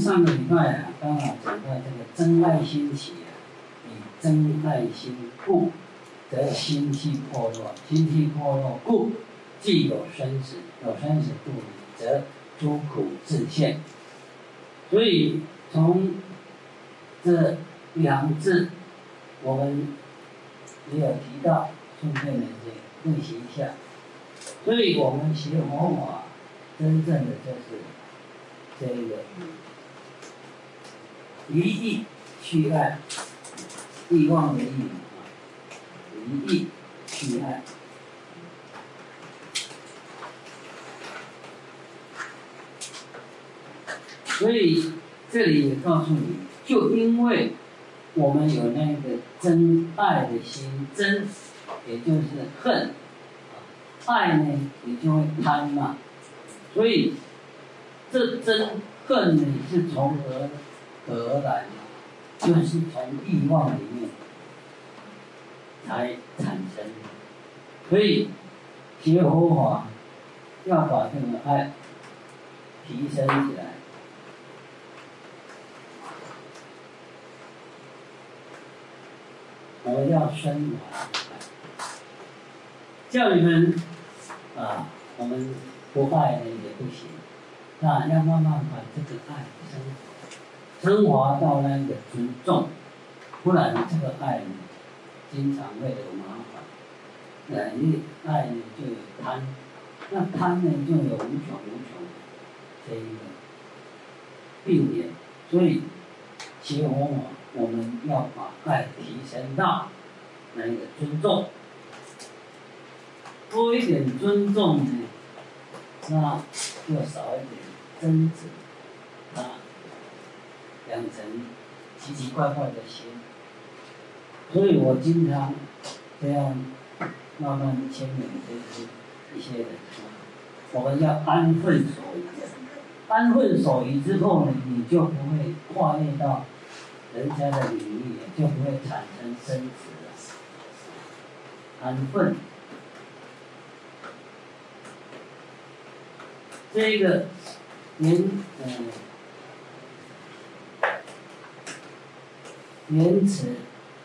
上个礼拜啊，刚好讲到这个真爱心起啊，以真爱心故，则心气破落，心气破落故，既有生死，有生死故，则诸苦自现。所以从这两字，我们也有提到，顺便的这练习一下。所以我们学佛法，真正的就是这个离意去爱，欲望的欲啊，离意去爱。所以这里也告诉你，就因为我们有那个真爱的心，真也就是恨，爱呢也就会贪嘛。所以这真恨呢是从何何而来？就是从欲望里面才产生。所以学佛法要把这个爱提升起来。我要升华，叫你们啊，我们不爱呢也不行，那，要慢慢把这个爱升华，升华到那个尊重，不然这个爱呢，经常会有麻烦。啊，因为爱呢就有贪，那贪呢就有无穷无穷的这一个病变，所以学佛法。我们要把爱提升到那个尊重，多一点尊重呢，那就少一点争执，养成奇奇怪怪的心。所以我经常这样慢慢牵引这些一些人，我们要安分守己，安分守己之后呢，你就不会跨越到。人家的领域就不会产生争执了，安分。这个您嗯，莲池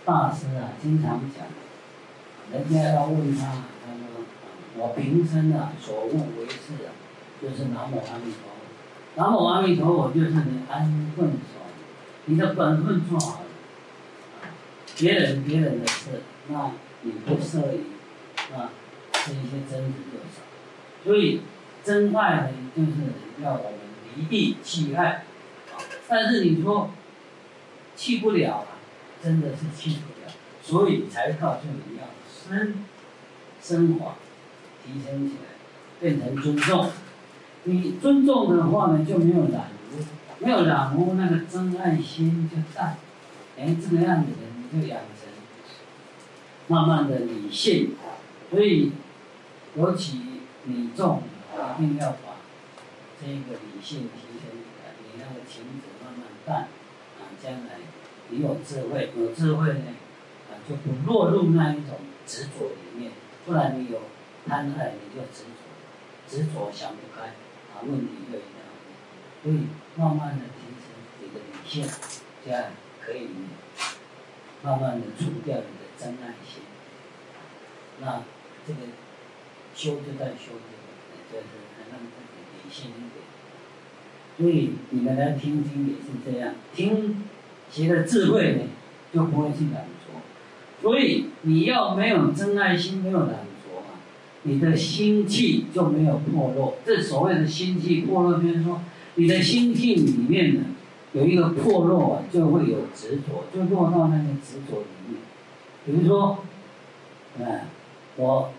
大师啊，经常讲，人家要问他，他说：“我平生啊，所问为事啊，就是南无阿弥陀佛，南无阿弥陀佛就是你安分守。”你的本分做好了，别人别人的事，那你不涉于，啊，这一些争执就少。所以真爱呢，就是要我们离地弃爱，啊，但是你说去不了，真的是去不了，所以才告诉你要升升华，提升起来，变成尊重。你尊重的话呢，就没有染污。没有染污，那个真爱心就淡。哎，这个样子的你就养成，慢慢的理性。所以，尤其你重，一定要把这个理性提升起来。你那个情子慢慢淡，啊，将来你有智慧，有智慧呢，啊，就不落入那一种执着里面。不然你有贪爱，你就执着，执着想不开，啊，问题就一样。所以。慢慢的提升你的理性，这样可以慢慢的除掉你的真爱心。那这个修就在修这个，就是让自己理性一点。所以你们来听经也是这样，听学的智慧呢，就不会去染着。所以你要没有真爱心，没有染着啊，你的心气就没有破落。这所谓的心气破落，就是说。你的心境里面呢，有一个破落啊，就会有执着，就落到那个执着里面。比如说，哎，我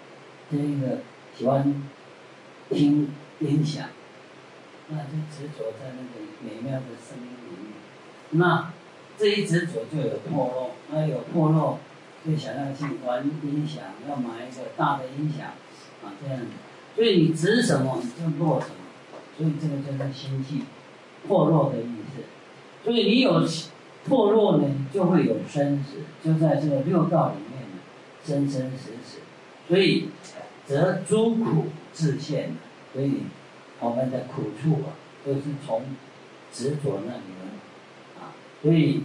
这个喜欢听音响，那就执着在那个美妙的声音里面。那这一执着就有破落，那有破落，就想要去玩音响，要买一个大的音响，啊，这样子。所以你执什么，你就落什么。所以这个就是心气破落的意思。所以你有破落呢，就会有生死，就在这个六道里面呢，生生死死。所以则诸苦自现。所以我们的苦处啊，都是从执着那里来，所以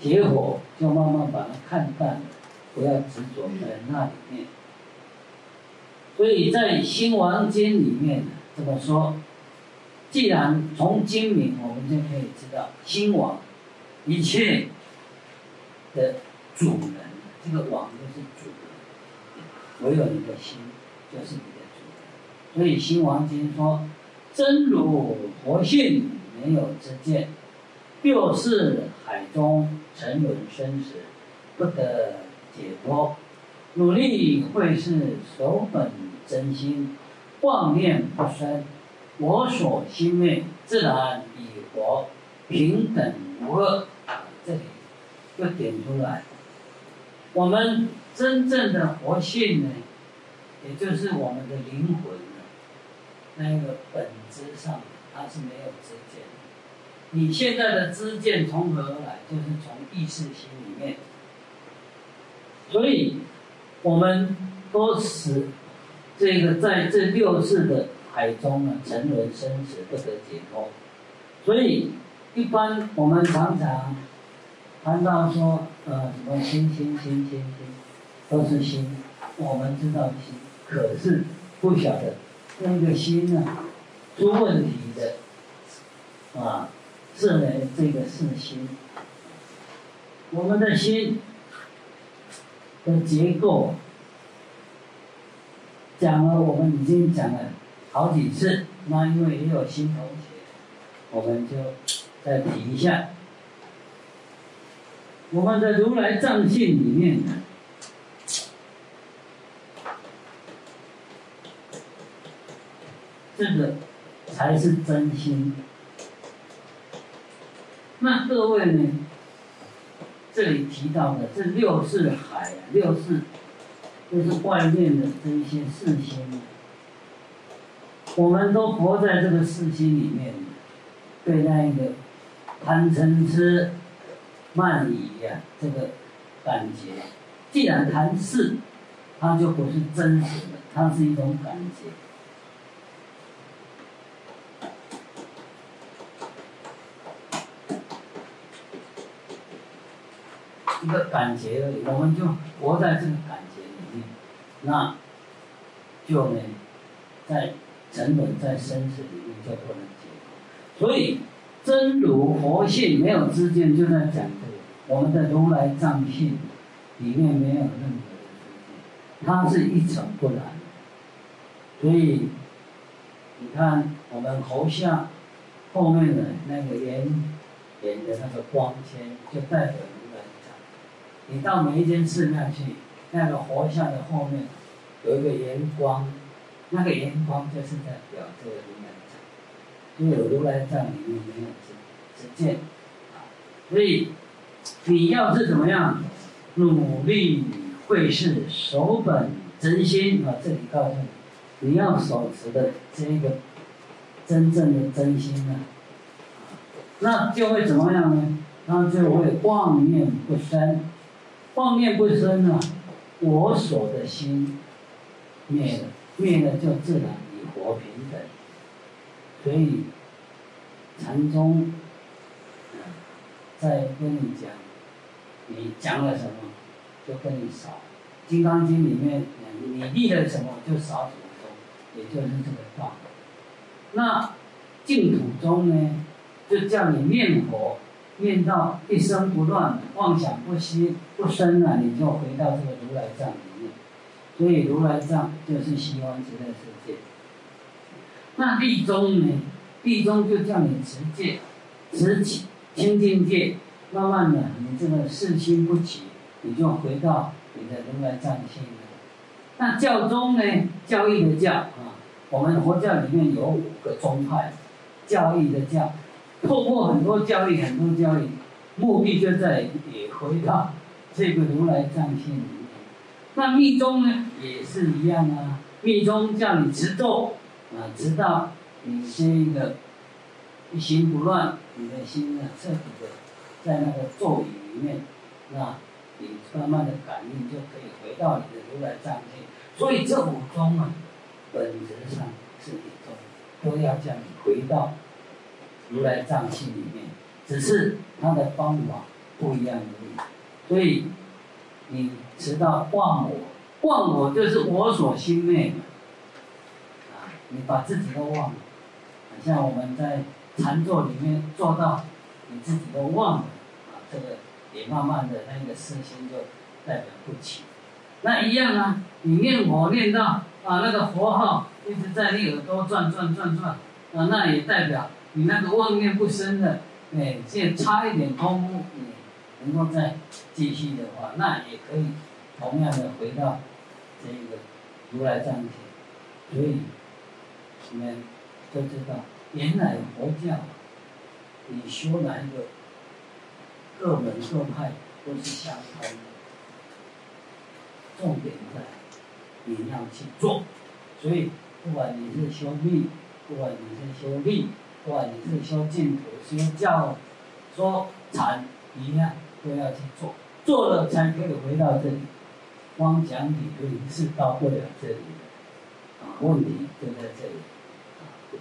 结果就慢慢把它看淡了，不要执着在那里面。所以在《兴王经》里面这么说，既然从经名我们就可以知道，兴王一切的主人，这个王就是主人，唯有你的心就是你的主人。所以《兴王经》说：“真如活性，没有之见，六是海中沉沦生死，不得解脱。努力会是守本。”真心，妄念不生，我所心念，自然以活，平等无恶。这里又点出来，我们真正的活性呢，也就是我们的灵魂呢，那个本质上它是没有知见的。你现在的知见从何而来？就是从意识心里面。所以，我们都是。这个在这六世的海中呢，沉沦生死不得解脱，所以一般我们常常谈到说，呃，什么心心心心心，都是心，我们知道心，可是不晓得那个心呢，出问题的，啊，是呢这个是心，我们的心的结构。讲了，我们已经讲了好几次。那因为也有新同学，我们就再提一下。我们的如来藏性里面，这个才是真心。那各位呢？这里提到的这六识海，六识。就是外面的这一些世心，我们都活在这个世心里面，对那一个贪嗔痴慢疑呀，这个感觉，既然谈事，它就不是真实的，它是一种感觉，一个感觉而已，我们就活在这个感觉里面。那，就呢，在沉沦在生死里面就不能解脱，所以真如佛性没有知见，就在讲这个我们的如来藏性里面没有任何的知见，它是一尘不染。所以你看我们喉相后面的那个圆圆的那个光圈，就代表。你到每一间寺庙去。那个佛像的后面有一个圆光，那个圆光就是在表这个如来藏，因为如来藏里面没有知知见，所以你要是怎么样努力会是守本真心啊，这里告诉你，你要守持的这个真正的真心呢，那就会怎么样呢？那就会妄念不生，妄念不生啊。我所的心灭了，灭了就自然已活平等。所以禅宗在跟你讲，你讲了什么，就跟你少。金刚经里面，你立了什么，就少什么，也就是这个道。那净土宗呢，就叫你念佛。念到一生不乱，妄想不息不生了，你就回到这个如来藏里面。所以如来藏就是西方极乐世界。那地宗呢？地宗就叫你持戒，持起清净戒，慢慢的，你这个四心不起，你就回到你的如来藏性了。那教宗呢？教义的教啊，我们佛教里面有五个宗派，教义的教。透过很多教育，很多教育，目的就在也回到这个如来藏性里面。那密宗呢，也是一样啊。密宗叫你直咒，啊，直到你这一个一心不乱，你的心呢彻底的在那个咒语里面，那你慢慢的感应就可以回到你的如来藏性。所以这五宗啊，本质上是一宗，都要叫你回到如来藏性里面，只是他的方法不一样而已。所以你知道忘我，忘我就是我所心灭嘛。啊，你把自己都忘了，像我们在禅坐里面做到你自己都忘了，啊，这个也慢慢的那个身心就代表不起。那一样啊，你念佛念到啊那个佛号一直在你耳朵转转转转，啊，那也代表你那个妄念不生的，哎，现差一点功夫，你能够再继续的话，那也可以同样的回到这个如来藏前，所以你们都知道，原来佛教，你修哪一个，各门各派都是相通的。重点在你要去做，所以不管你是修密，不管你是修力，不管你是修净土、修教、说禅，一样都要去做，做了才可以回到这里。光讲理论是到不了这里的，啊，问题就在这里。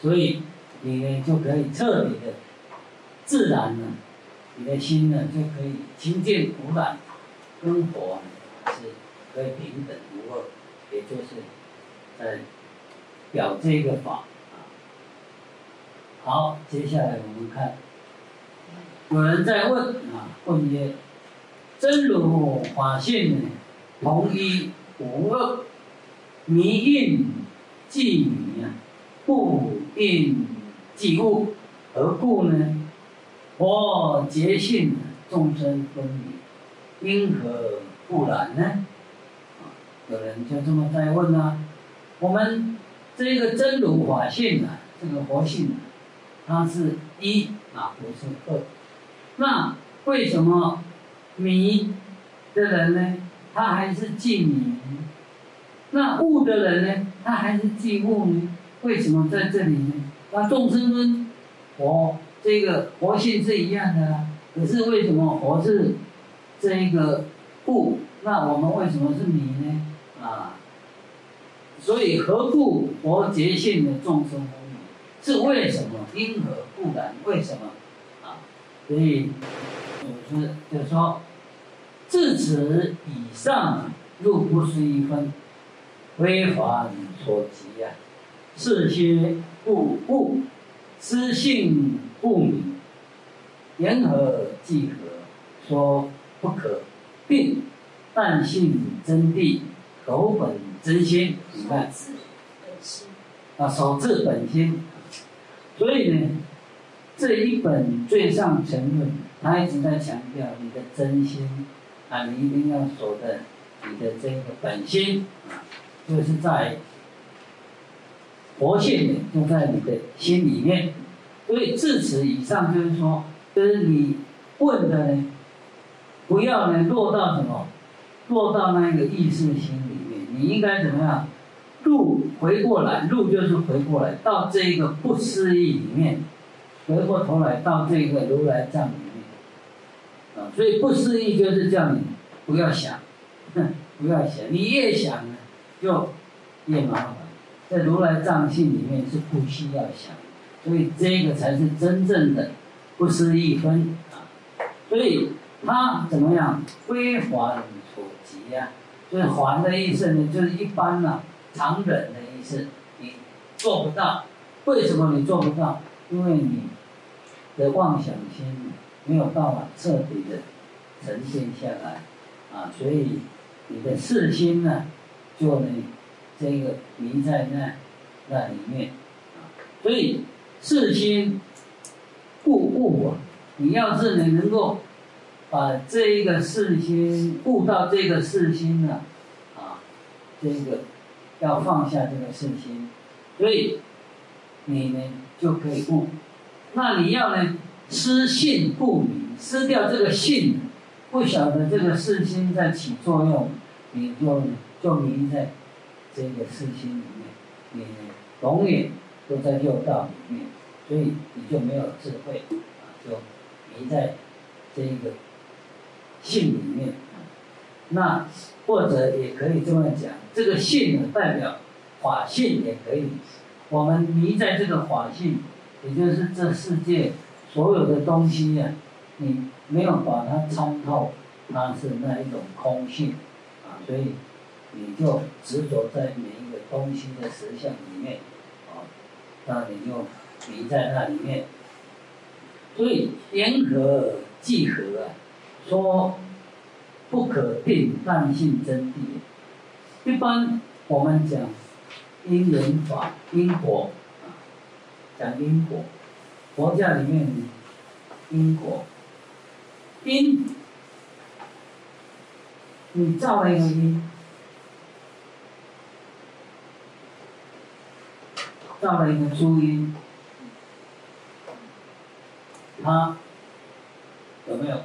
所以你呢就可以彻底的、自然的，你的心呢就可以清净无染，跟佛。是可以平等无二，也就是在表这个法。好，接下来我们看，有人在问啊，问曰：真如法性同一无二，迷应即迷啊，不应即悟，何故呢？佛觉性众生分离，因何？不然呢？啊，有人就这么在问啊。我们这个真如法性啊，这个佛性啊，它是一啊，不是二。那为什么迷的人呢，他还是记迷？那悟的人呢，他还是记悟呢？为什么在这里呢？那众生跟佛这个佛性是一样的，可是为什么佛是这一个？不，那我们为什么是迷呢？啊，所以何故佛觉性的众生？是为什么？因何不然？为什么？啊，所以祖师就说：自此以上，入不思议分，非凡所及呀。是些不悟，思性不明，言何即何？说不可。并但信真谛，口本真心，你看，啊，守自本心。所以呢，这一本最上乘论，他一直在强调你的真心啊，你一定要守的你的这个本心啊，就是在佛性的就在你的心里面。所以至此以上，就是说，就是你问的呢。不要呢落到什么，落到那个意识心里面。你应该怎么样？入回过来，入就是回过来，到这个不思议里面，回过头来到这个如来藏里面。啊，所以不思议就是叫你不要想，哼，不要想。你越想呢，就越麻烦。在如来藏性里面是不需要想，所以这个才是真正的不思议分啊。所以。他怎么样？非凡所及呀，就是凡的意思呢，就是一般呐、啊，常忍的意思，你做不到。为什么你做不到？因为你的妄想心没有办法彻底的呈现下来，啊，所以你的四心呢，就呢，这个迷在那那里面，啊，所以四心固固啊，你要是你能够。把这一个四心悟到这个四心呢，啊，这个要放下这个识心，所以你呢就可以悟。那你要呢失信不迷，失掉这个信，不晓得这个识心在起作用，你就就迷在这个识心里面，你永远都在六道里面，所以你就没有智慧，啊，就迷在这一个。性里面，那或者也可以这么讲，这个性呢代表法性也可以我们迷在这个法性，也就是这世界所有的东西呀、啊，你没有把它参透，它是那一种空性，啊，所以你就执着在每一个东西的实相里面，啊，那你就迷在那里面。所以缘合即合啊，说不可定，但性真谛。一般我们讲因缘法、因果啊，讲因果，佛教里面因果，因，你造了一个因，造了一个诸因。他有没有果？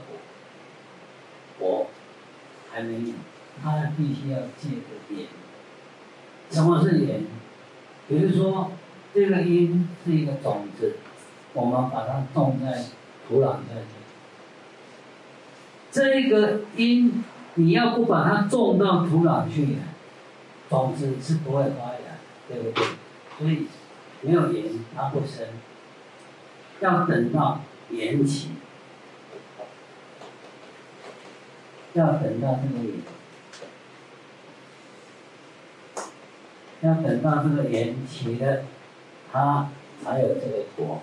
果还没有，他必须要借个缘。什么是缘？比如说，这个因是一个种子，我们把它种在土壤下去。这个因，你要不把它种到土壤去，种子是不会发芽，对不对？所以没有缘，它不生。要等到。缘起，要等到这个，要等到这个缘起了，它才有这个果。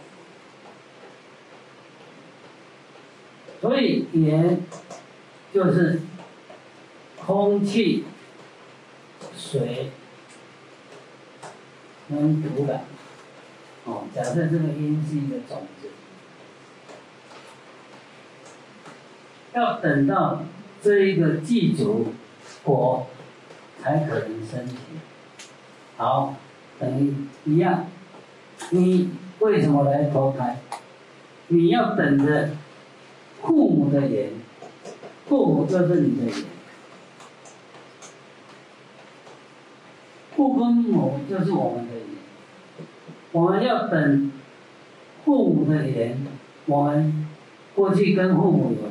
所以缘就是空气、水跟土壤。哦，假设这个因是一个种子。要等到这一个祭祖果，才可能升起。好，等于一样。你为什么来投胎？你要等着父母的缘，父母就是你的缘，父跟母就是我们的缘。我们要等父母的缘，我们过去跟父母有。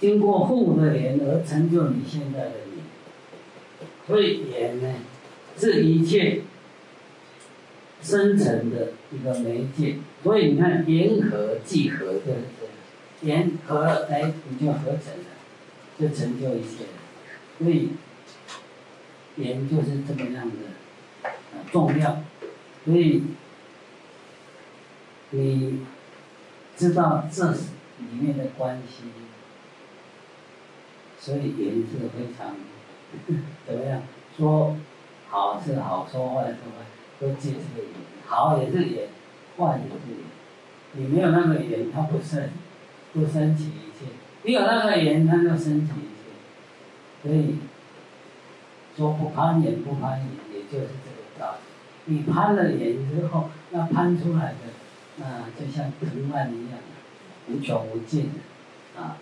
经过父母的缘而成就你现在的你，所以缘呢，是一切生成的一个媒介。所以你看，缘合即合，就是这样，缘合，哎，你就合成了，就成就一切。所以缘就是这么样的重要。所以你知道这里面的关系。所以缘是非常怎么样？说好是好，说坏是坏，都借这个缘。好也是缘，坏也是缘。你没有那个缘，它不生，不生起一切；你有那个缘，它就生起一切。所以说不攀缘，不攀缘，也就是这个道理。你攀了缘之后，那攀出来的，那就像藤蔓一样，无穷无尽的啊。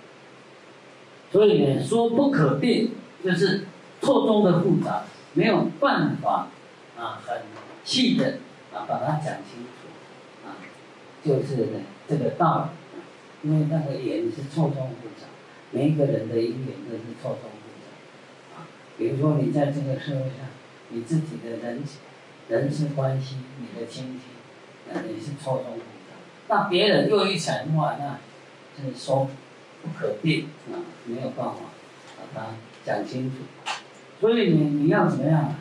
所以呢，说不可定，就是错综的复杂，没有办法啊，很细的啊，把它讲清楚啊，就是呢这个道理，因为那个缘是错综复杂，每一个人的因缘都是错综复杂啊。比如说你在这个社会上，你自己的人人事关系，你的亲戚，那也是错综复杂。那别人又一层话，那就是说。不可定啊，没有办法把它讲清楚。所以你你要怎么样？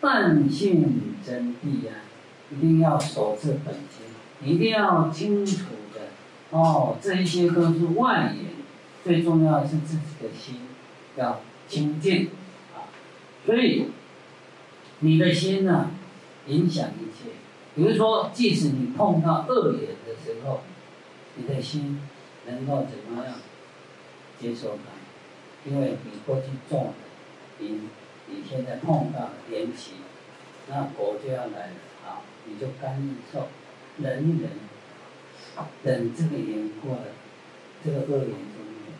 但性真谛啊，一定要守至本心，一定要清楚的哦。这一些都是外缘，最重要的是自己的心要清净啊。所以你的心呢、影响一切。比如说，即使你碰到恶缘的时候，你的心能够怎么样？接受它，因为你过去种的因，你现在碰到了缘起，那果就要来了。好，你就甘受，忍一忍，等这个缘过了，这个恶缘就没有。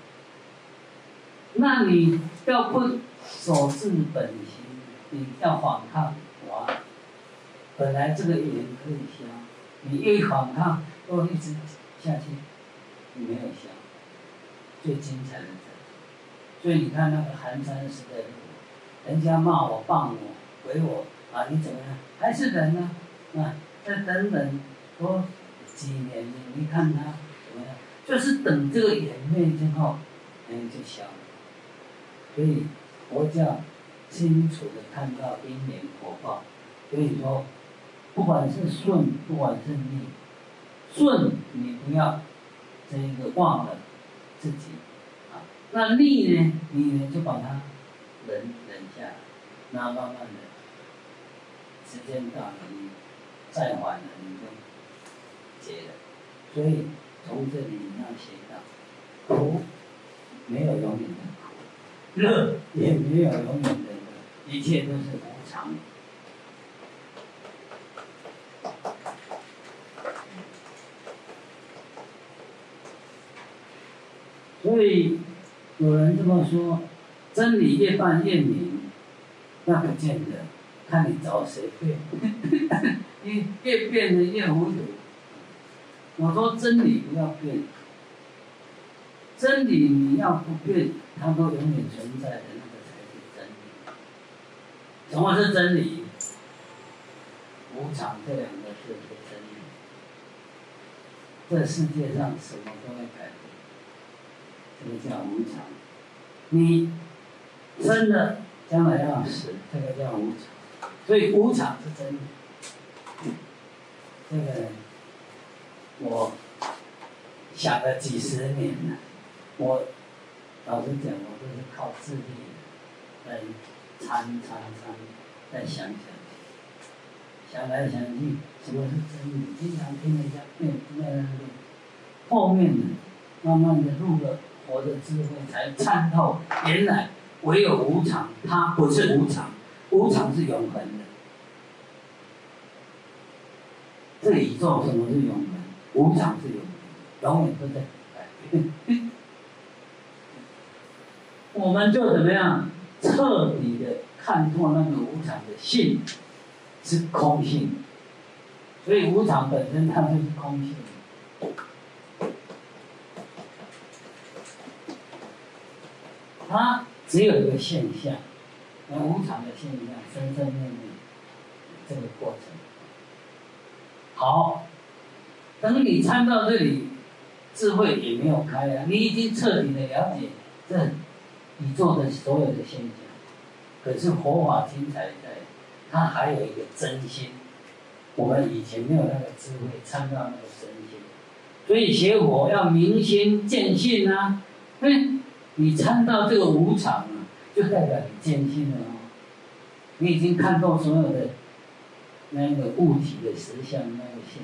那你要不守至本心，你要反抗，我！本来这个缘可以消，你一反抗，都一直下去，你没有消。最精彩的，所以你看那个寒山石的我，人家骂我、谤我、毁我啊，你怎么样？还是人呢？啊，再等等多几年，你看他怎么样？就是等这个眼泪之后，哎，就消了。所以佛教清楚的看到因缘果报，所以说，不管是顺，不管是逆，顺你不要这个忘了自己啊，那力呢，你呢就把它忍忍下来，那慢慢的，时间到了你再缓了你就结了，所以从这里你要学到苦没有永远的苦。乐也没有永远的乐，一切都是无常。的所以有人这么说：真理越辩越明，那不见得，看你找谁辩。你越辩的越糊涂。我说真理不要辩。真理你要不变，它都永远存在的，那个才是真理。什么是真理？无常这两个字是真理。这世界上什么都会改变，这个叫无常。你生的将来要死，这个叫无常。所以无常是真理。这个我想了几十年了。我老实讲，我都是靠智力在参参参，再想想，想来想去，什么是真理？经常听人家辩辩辩，后面的慢慢的入了佛的智慧，才参透，原来唯有无常，它不是无常，无常是永恒的。这宇宙什么是永恒？无常是永恒，永远都在改变。我们就怎么样彻底的看破那个无常的性是空性，所以无常本身它就是空性。它只有一个现象，那无常的现象，生生灭灭这个过程。好，等你参到这里，智慧也没有开啊，你已经彻底的了解这。宇宙的所有的现象，可是佛法精彩在，它还有一个真心。我们以前没有那个智慧参到那个真心，所以学佛要明心见性啊。嗯，你参到这个无常啊，就代表你坚信了哦。你已经看透所有的那个物体的实相那个性，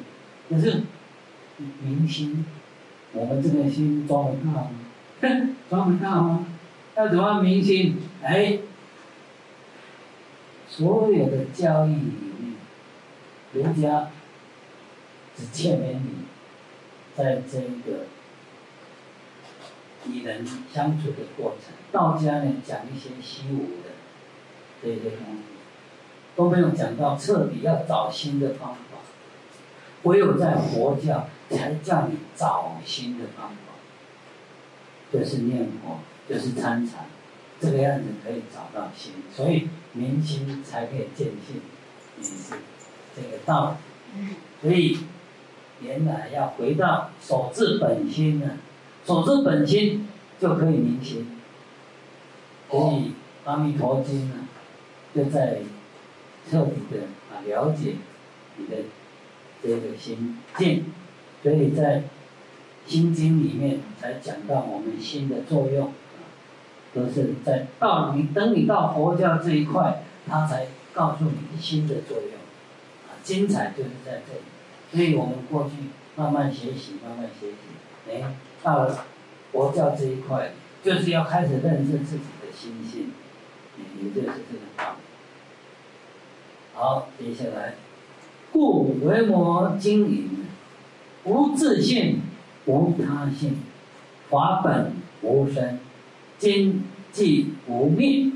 可是明心，我们这个心装得大吗？装得大吗？要怎么明心？哎，所有的教义里面，儒家只劝勉你，在这个与人相处的过程；道家呢，讲一些虚无的这些东西，都没有讲到彻底要找新的方法。唯有在佛教才叫你找新的方法，就是念佛。就是参禅，这个样子可以找到心，所以明心才可以见性，也是这个道理。所以原来要回到守自本心呢，守住本心就可以明心。所以《阿弥陀经》呢，就在彻底的啊了解你的这个心境，所以在《心经》里面才讲到我们心的作用。都是在到你等你到佛教这一块，他才告诉你心的作用，啊，精彩就是在这里。所以我们过去慢慢学习，慢慢学习，哎，到佛教这一块，就是要开始认识自己的心性，也就是这个道理。好，接下来，故维摩经营：无自性，无他性，法本无生。今即无灭，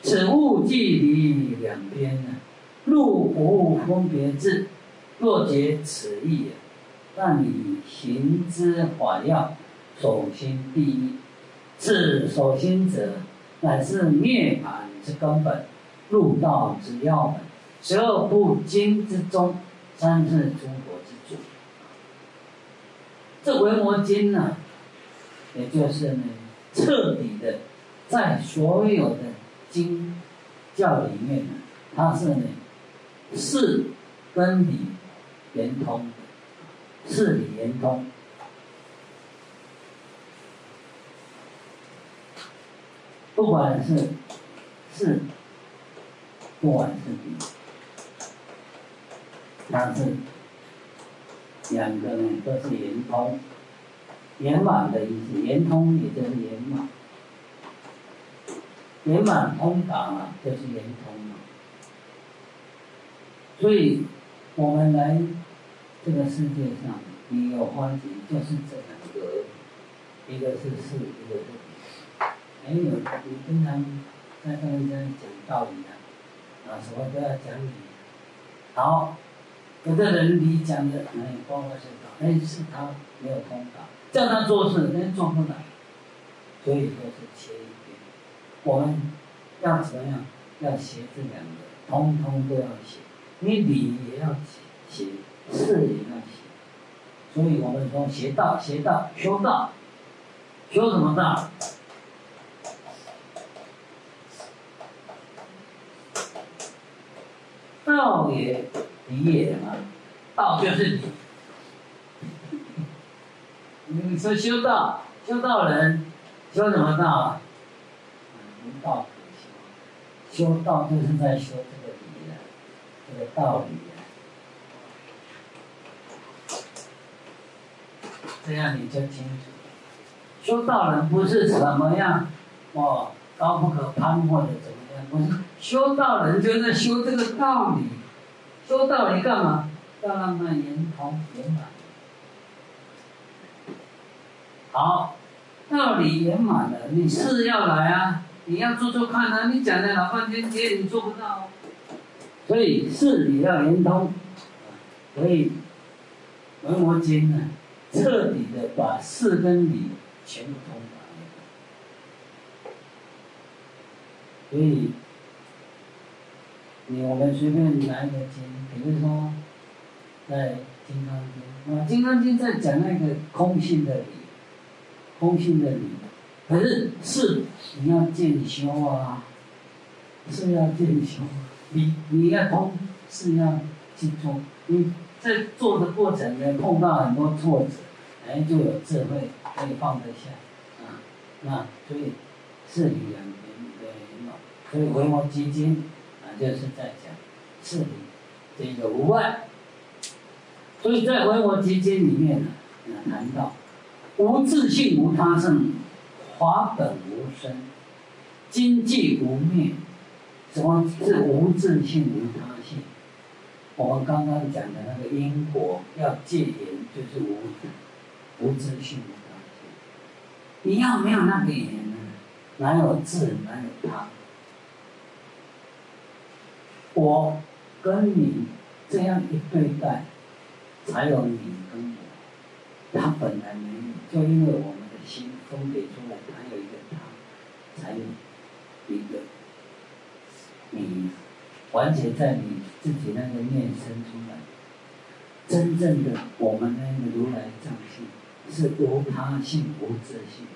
此物即离两边呢，入无分别智。若解此义，让你行之法要，守心第一。是守心者，乃是涅槃之根本，入道之要门。十二部经之中，三是诸佛之主。这《维摩经》呢，也就是呢，彻底的在所有的经教里面呢，它是呢，事跟理圆通的，事理圆通。不管是事，不管是理，但是两个呢都是圆通，圆满的意思，圆通也就是圆满，圆满通达啊，就是圆通嘛。所以，我们来这个世界上，你有欢喜，就是这两个，一个是事，一个是理。没有，你经常在跟人家讲道理啊，啊，什么都要讲理。好，有的人你讲的哎，光光是道，哎，是他没有通达，叫他做事，人做不来。所以说是切一点。我们要怎么样？要学这两个，通通都要学。你理也要学，是也要学。所以我们说学道，学道，修道，修什么道？道也，理也嘛，道就是理。你说修道，修道人，修什么道啊？无道可修，修道就是在修这个理啊，这个道理啊。这样你就清楚，修道人不是什么样，哦，高不可攀或者怎么样，不是。修道人就在修这个道理，修道理干嘛？要让它圆通圆满。好，道理圆满了，你是要来啊，你要做做看啊！你讲了老半天，结果你做不到。所以事理要圆通，所以《维摩经》呢，彻底的把事跟理全部通达。所以。你我们随便拿一个经，比如说，在《金刚经》啊，《金刚经》在讲那个空性的理，空性的理，可是事你要渐修啊，是要渐修，你你要通是要精通，你在做的过程呢碰到很多挫折，哎就有智慧可以放得下，啊，那所以是理两边对嘛，所以维摩詰经。就是在讲是理这个无碍，所以在《维摩詰经》里面呢，谈到无自性无他性，法本无生，经济无灭。什么是无自性无他性？我们刚刚讲的那个因果要戒缘，就是无无自性无他性。你要没有那个缘呢，哪有自，哪有他？我跟你这样一对待，才有你跟我。他本来没有，就因为我们的心分别出来，他有一个他，才有一个你，完全在你自己那个念生出来。真正的我们那个如来藏性是无他性、无自性。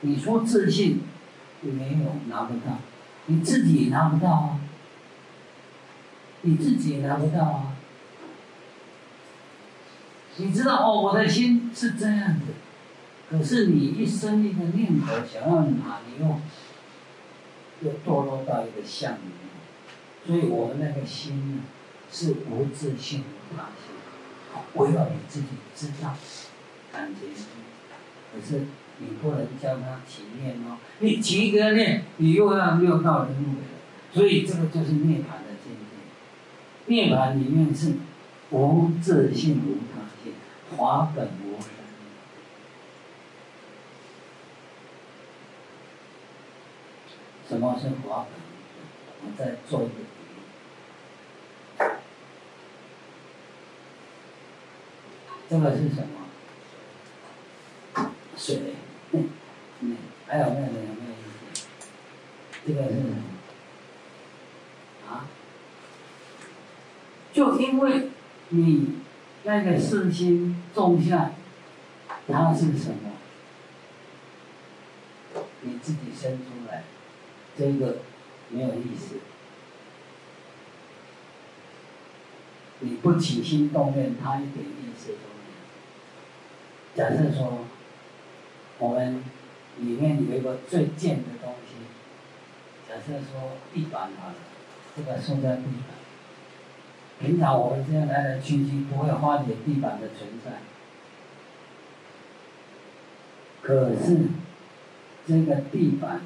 你说自信，你没有拿不到，你自己拿不到啊。你自己拿不到啊！你知道哦，我的心是这样的，可是你一生一个念头想要拿，你又又堕落到一个相里，所以我们那个心呢，是无自性无他性，唯有你自己知道，感觉，可是你不能叫他起念哦，你起一个念，你又要六道轮回，所以这个就是涅槃的境界。涅槃里面是无自性无他性，法本无生。什么是法本？我再做一个。这个是什么？水。嗯，还有那个有没有意思？这个是什么？啊？就因为你那个四心种下，它是什么？你自己生出来，这个没有意思。你不起心动念，它一点意思都没有。假设说，我们里面有一个最贱的东西，假设说地板好了，这个塑料地板。平常我们这样来来去去，不会发觉地板的存在。可是，这个地板，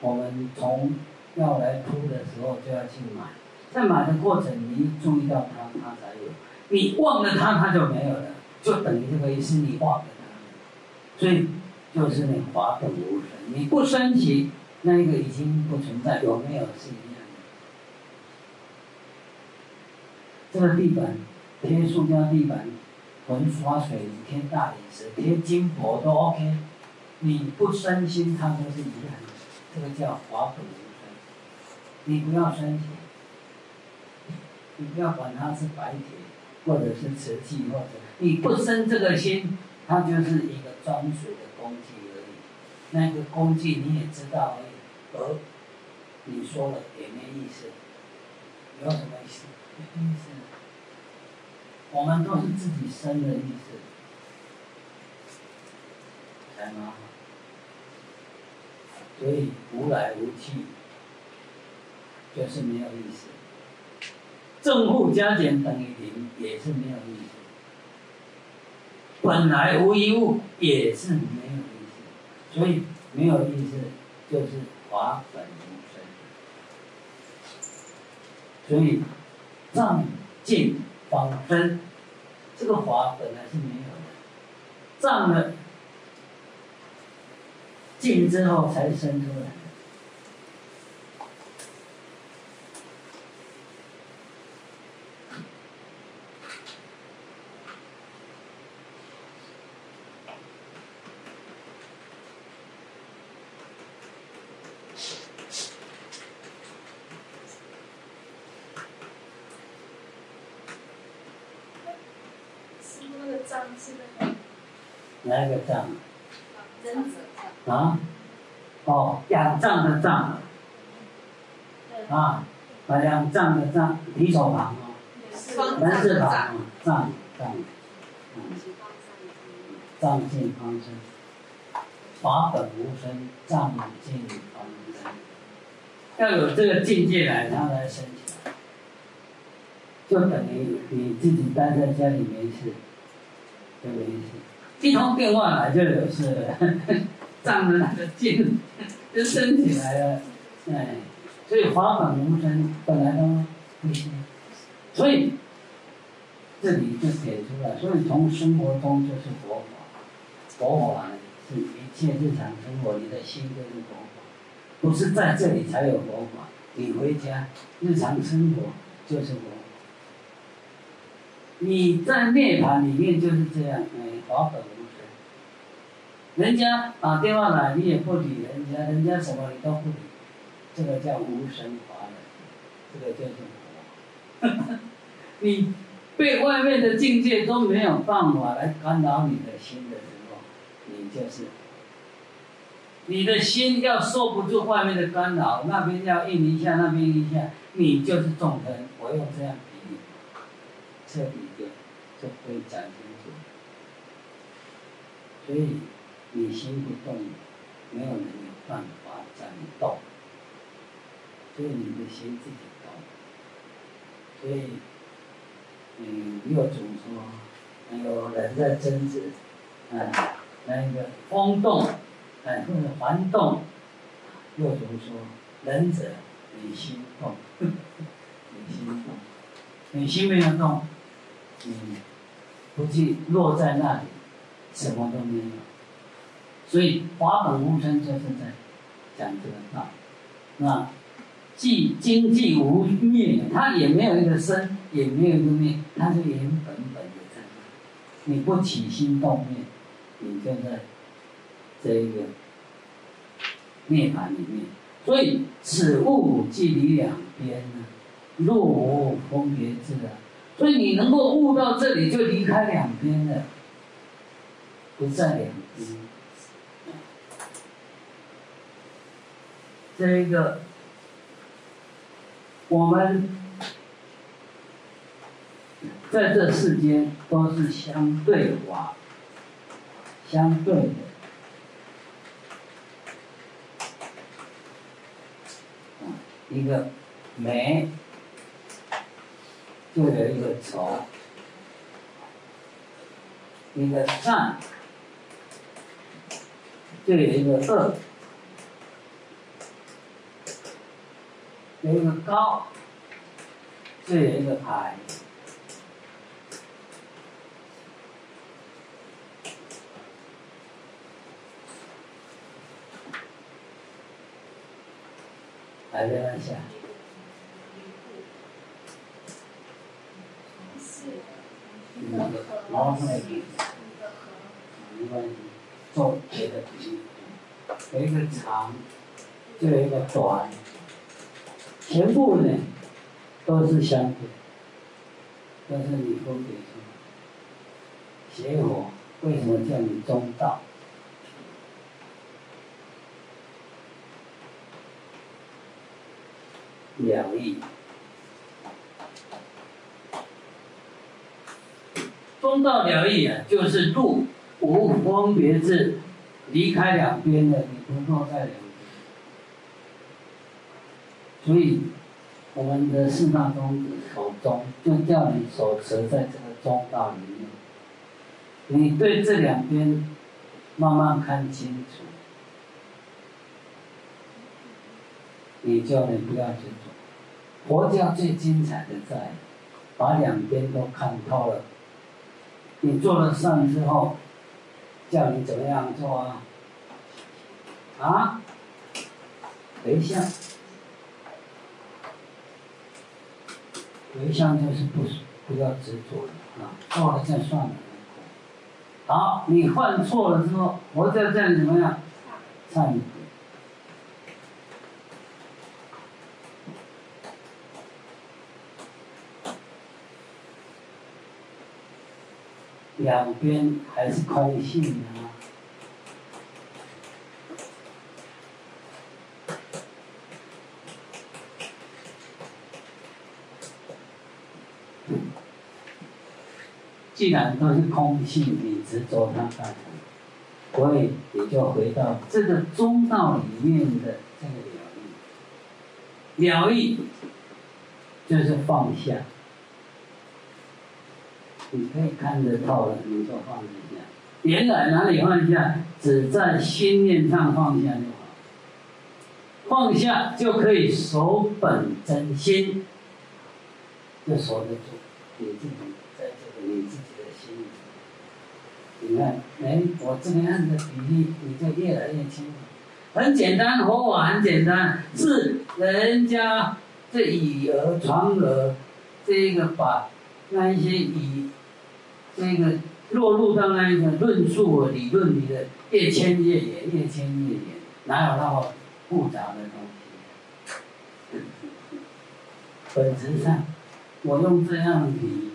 我们从要来铺的时候就要去买，在买的过程，你注意到它，它才有；你忘了它，它就没有了，就等于这个意思，你忘了它。所以，就是你华本无生，你不升起，那个已经不存在，有没有是一样的。这个地板贴塑胶地板，混刷水泥贴大理石贴金箔都 OK。你不生心，它都是一样的，这个叫华本无。你不要生气，你不要管它是白铁，或者是瓷器，或者你不生这个心，它就是一个装水的工具而已。那个工具你也知道而已，而你说了也没意思，有什么意思？没意思。我们都是自己生的意思，才麻烦。所以无来无去，就是没有意思。正负加减等于零，也是没有意思。本来无一物，也是没有意思。所以没有意思，就是华本无生。所以藏进方分，这个华本来是没有的，藏了进之后才生出来。是那个藏是那个。哪一个藏？啊，哦，仰仗的仗，啊，啊，仰仗的仗，提手旁。哦，人字旁，仗仗，嗯，仗尽方生，法本无生，仗尽方生，要有这个境界来，他才升起来，就等于你自己待在家里没事，就没事，一通电话来就有事了。仗的那个劲就升起来了，哎，所以华本无生本来都不行，所以这里就点出来，所以从生活中就是佛法，佛法是一切日常生活，你的心就是佛法，不是在这里才有佛法，你回家日常生活就是佛，你在涅槃里面就是这样，哎，华本无。人家打电话来，你也不理人家，人家什么你都不理，这个叫无生法忍，这个叫做佛。你被外面的境界都没有办法来干扰你的心的时候，你就是你的心要受不住外面的干扰，那边要应一下，那边一下，你就是众生。我用这样比喻，彻底就可以讲清楚。所以。你心不动，没有人有办法让你动，所以你的心自己动。所以，嗯，六祖说，那个人在争执，啊，那个风动，哎，或者环动，六祖说，仁者你心动，你心动，你心没有动，你不去落在那里，什么都没有。所以华本无生就是在讲这个道，那既经济无灭，它也没有一个生，也没有一个灭，它是原本本的在。你不起心动念，你就在这一个涅槃里面。所以此物即离两边呢，若无分别智啊，所以你能够悟到这里，就离开两边了，不在两边。这一个，我们在这世间都是相对法，相对的。一个美，这里有一个长，一个上，这里有一个二，有一个高，这里有一个排，还在一下。然后后来，没关系，做别的比喻，有一个长，就有一个短，全部呢都是相对，但是你分别出来，邪火为什么叫你中道？了义，中道了义啊，就是入无分别智，离开两边的，你不落在两边。所以，我们的四大宗旨守中，就叫你守持在这个中道里面。你对这两边慢慢看清楚，你叫你不要执着。佛教最精彩的在，把两边都看透了。你做了善之后，叫你怎么样做啊？啊？回向。回向就是不不要执着啊，做了再算了。好，你犯错了之后，佛教叫你怎么样？善。两边还是空性的吗？既然都是空性，你执着它干什么？所以你就回到这个中道里面的这个了义，了义就是放下。你可以看得透了，你就放下。原来哪里放下？只在心念上放下就好。放下就可以守本真心，就守得住你自己在这个你自己的心里。你看，哎，我这个样的比例，你就越来越清楚。很简单，佛法很简单，是人家这以讹传讹，这个把那一些以。那个落入到那一个论述理论里的越牵越远，越牵越远，哪有那么复杂的东西？本质上，我用这样理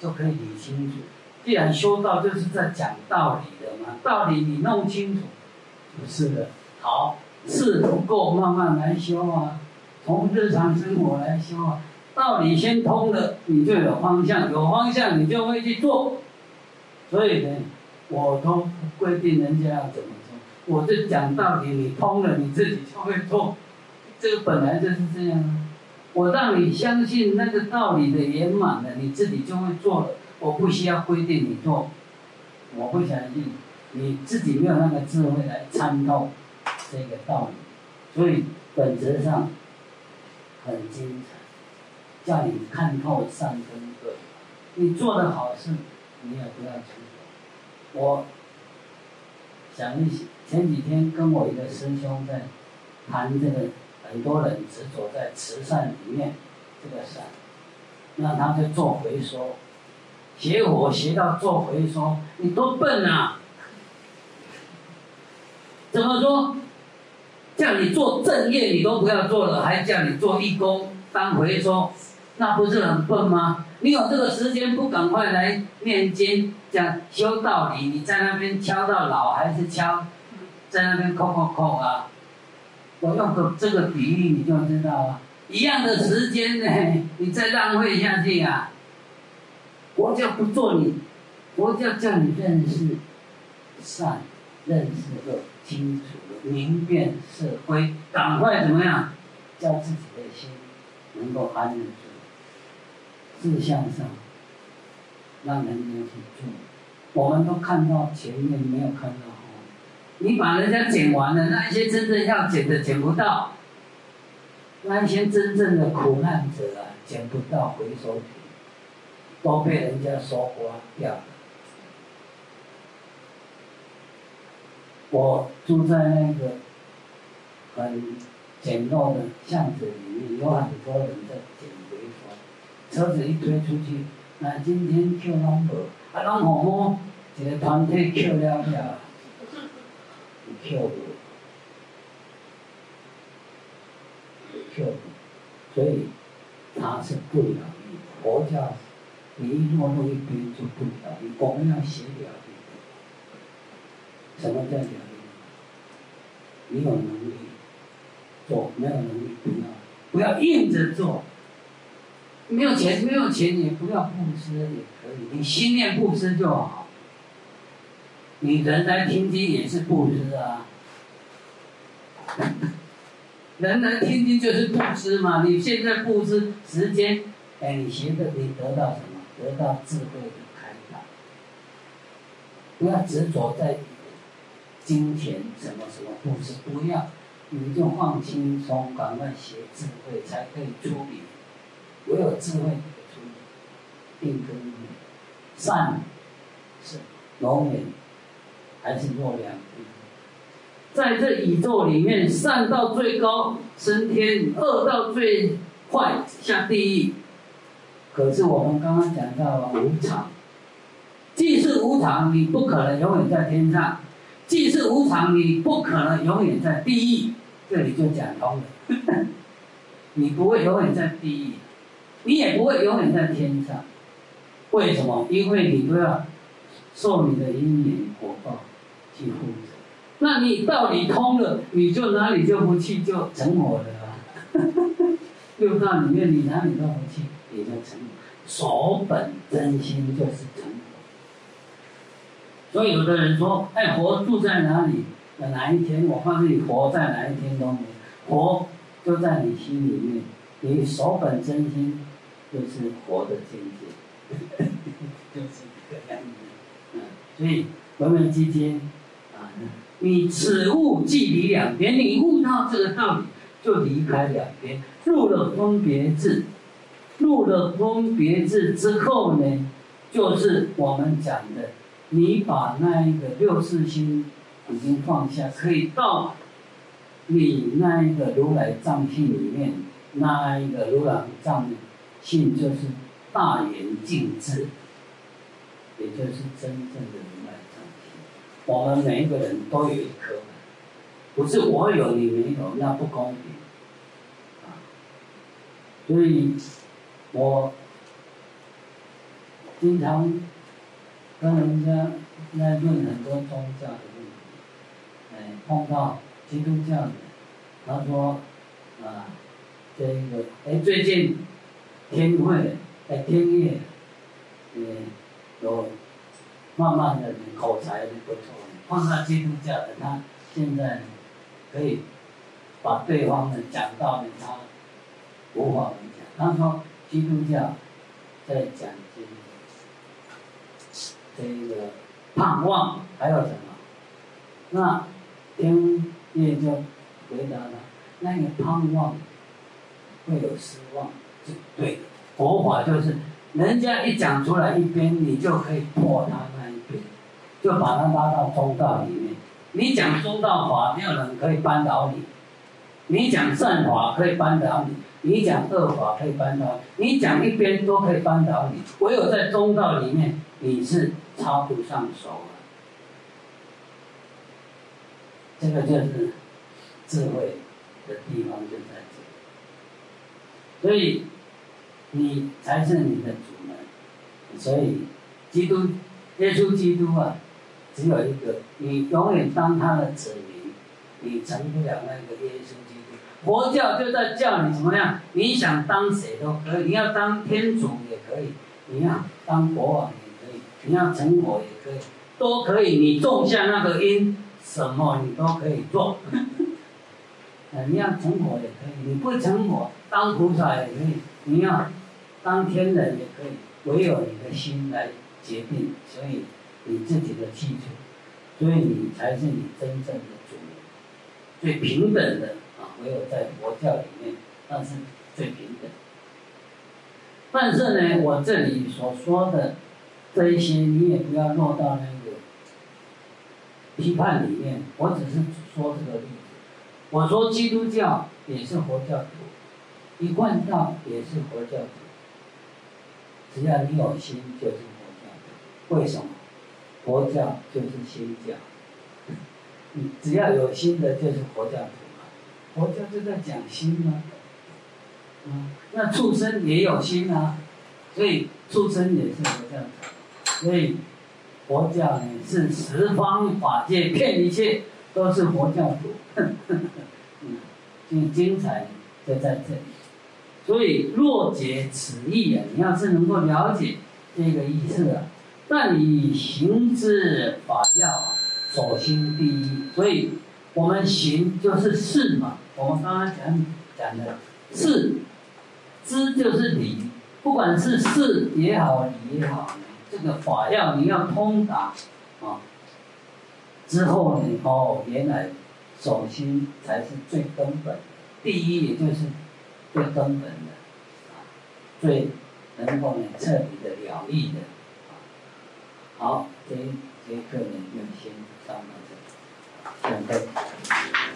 就可以理清楚。既然修道就是在讲道理的嘛，道理你弄清楚，不是的。好，事不够，慢慢来修啊，从日常生活来修啊。道理先通了，你就有方向，有方向你就会去做。所以呢，我都不规定人家要怎么做，我就讲道理，你通了，你自己就会做。这个本来就是这样啊。我让你相信那个道理的圆满了，你自己就会做了。我不需要规定你做，我不相信你自己没有那个智慧来参透这个道理，所以本质上很精彩。叫你看透善跟恶，你做的好事，你也不要执着。我想一想，前几天跟我一个师兄在谈这个，很多人执着在慈善里面，这个善，那他就做回收，学我学到做回收，你多笨啊！怎么说？叫你做正业你都不要做了，还叫你做义工当回收？那不是很笨吗？你有这个时间，不赶快来念经讲修道理？你在那边敲到老，还是敲在那边扣扣扣啊？我用个这个比喻，你就知道啊。一样的时间呢，你再浪费下去啊，佛教不做你，佛教叫你认识善，认识恶，清楚明辨是非，赶快怎么样，叫自己的心能够安住，志向上，让人家去做。我们都看到前面，没有看到后面。你把人家捡完了，那一些真正要捡的捡不到。那一些真正的苦难者啊，捡不到回收品，都被人家收刮掉了。我住在那个很简陋的巷子里面，有很多人在捡。车子一推出去，那今天扣拢无，啊，拢好摸，一个团体扣了了，扣无。所以他是不了义。佛教，你一落入一边就不了义。我们要学了义。什么叫了义？你有能力做，没有能力不要，不要硬着做。没有钱，没有钱也不要布施也可以，你心念布施就好。你人来听经也是布施啊。人来听经就是布施嘛，你现在布施时间，哎，你学的你得到什么？得到智慧的开导。不要执着在金钱什么什么布施，不要，你就放轻松，赶快学智慧才可以出离。唯有智慧可出，定根善是永远还是弱量？在这宇宙里面，善到最高升天，恶到最坏下地狱。可是我们刚刚讲到了无常，既是无常，你不可能永远在天上；既是无常，你不可能永远在地狱。这里就讲通了，你不会永远在地狱，你也不会永远在天上。为什么？因为你都要受你的因缘果报去负责。那你道理通了，你就哪里就不去，就成佛了啊！六道里面，你哪里都不去，你就成佛。守本真心就是成佛。所以有的人说：“哎，佛住在哪里？哪一天？”我告诉你，佛在哪一天都没有，佛就在你心里面。你守本真心，就是活的境界，就是这个样子。嗯，所以文文之间啊。你此物即离两边，你悟到这个道理，就离开两边，入了分别智，入了分别智之后呢，就是我们讲的，你把那一个六识心已经放下，可以到你那一个如来藏性里面，那一个如来藏性就是大圆净智，也就是真正的。我们每一个人都有一颗，不是我有你没有，那不公平，啊，所以，我经常跟人家在问很多宗教的问题，哎，碰到基督教的，他说，啊，这个，哎，最近天会，哎，天业，嗯，有。慢慢的，口才不错。碰到基督教的，他现在可以把对方的讲道理，他无法理解。他说基督教在讲这个这个盼望，还有什么？那天乐就回答了，那个盼望会有失望，是对。佛法就是，人家一讲出来一边，你就可以破他那一边。就把他拉到中道里面。你讲中道法，没有人可以扳倒你；你讲善法可以扳倒你；你讲恶法可以扳倒你；你讲一边都可以扳倒你。唯有在中道里面，你是插不上手了。这个就是智慧的地方就在这里。所以，你才是你的主人。所以，基督，耶稣基督啊，只有一个，你永远当他的子民，你成不了那个耶稣基督。佛教就在叫你怎么样？你想当谁都可以，你要当天主也可以，你要当国王也可以，你要成佛也可以，都可以。你种下那个因，什么你都可以做。你要成佛也可以，你不成佛，当菩萨也可以，你要当天人也可以。唯有你的心来决定，所以你自己的基础，所以你才是你真正的主人，最平等的啊！唯有在佛教里面，那是最平等。但是呢，我这里所说的这一些，你也不要落到那个批判里面。我只是说这个例子。我说基督教也是佛教徒，一贯道也是佛教徒。只要你有心，就是佛教。为什么？佛教就是心教。你只要有心的，就是佛教徒嘛。佛教就在讲心嘛。嗯，那畜生也有心啊，所以畜生也是佛教徒。所以佛教呢是十方法界遍一切都是佛教徒。嗯，最精彩就在这里。所以若解此意啊，你要是能够了解这个意思啊，那你行之法要，首先第一。所以我们行就是事嘛，我们刚刚讲讲的事，知就是理，不管是事也好，理也好，这个法要你要通达啊。之后呢，哦，原来首先才是最根本，第一也就是。最根本的，啊，最能够呢彻底的了义的，啊，好，这一节课呢就先上到这，里，下课。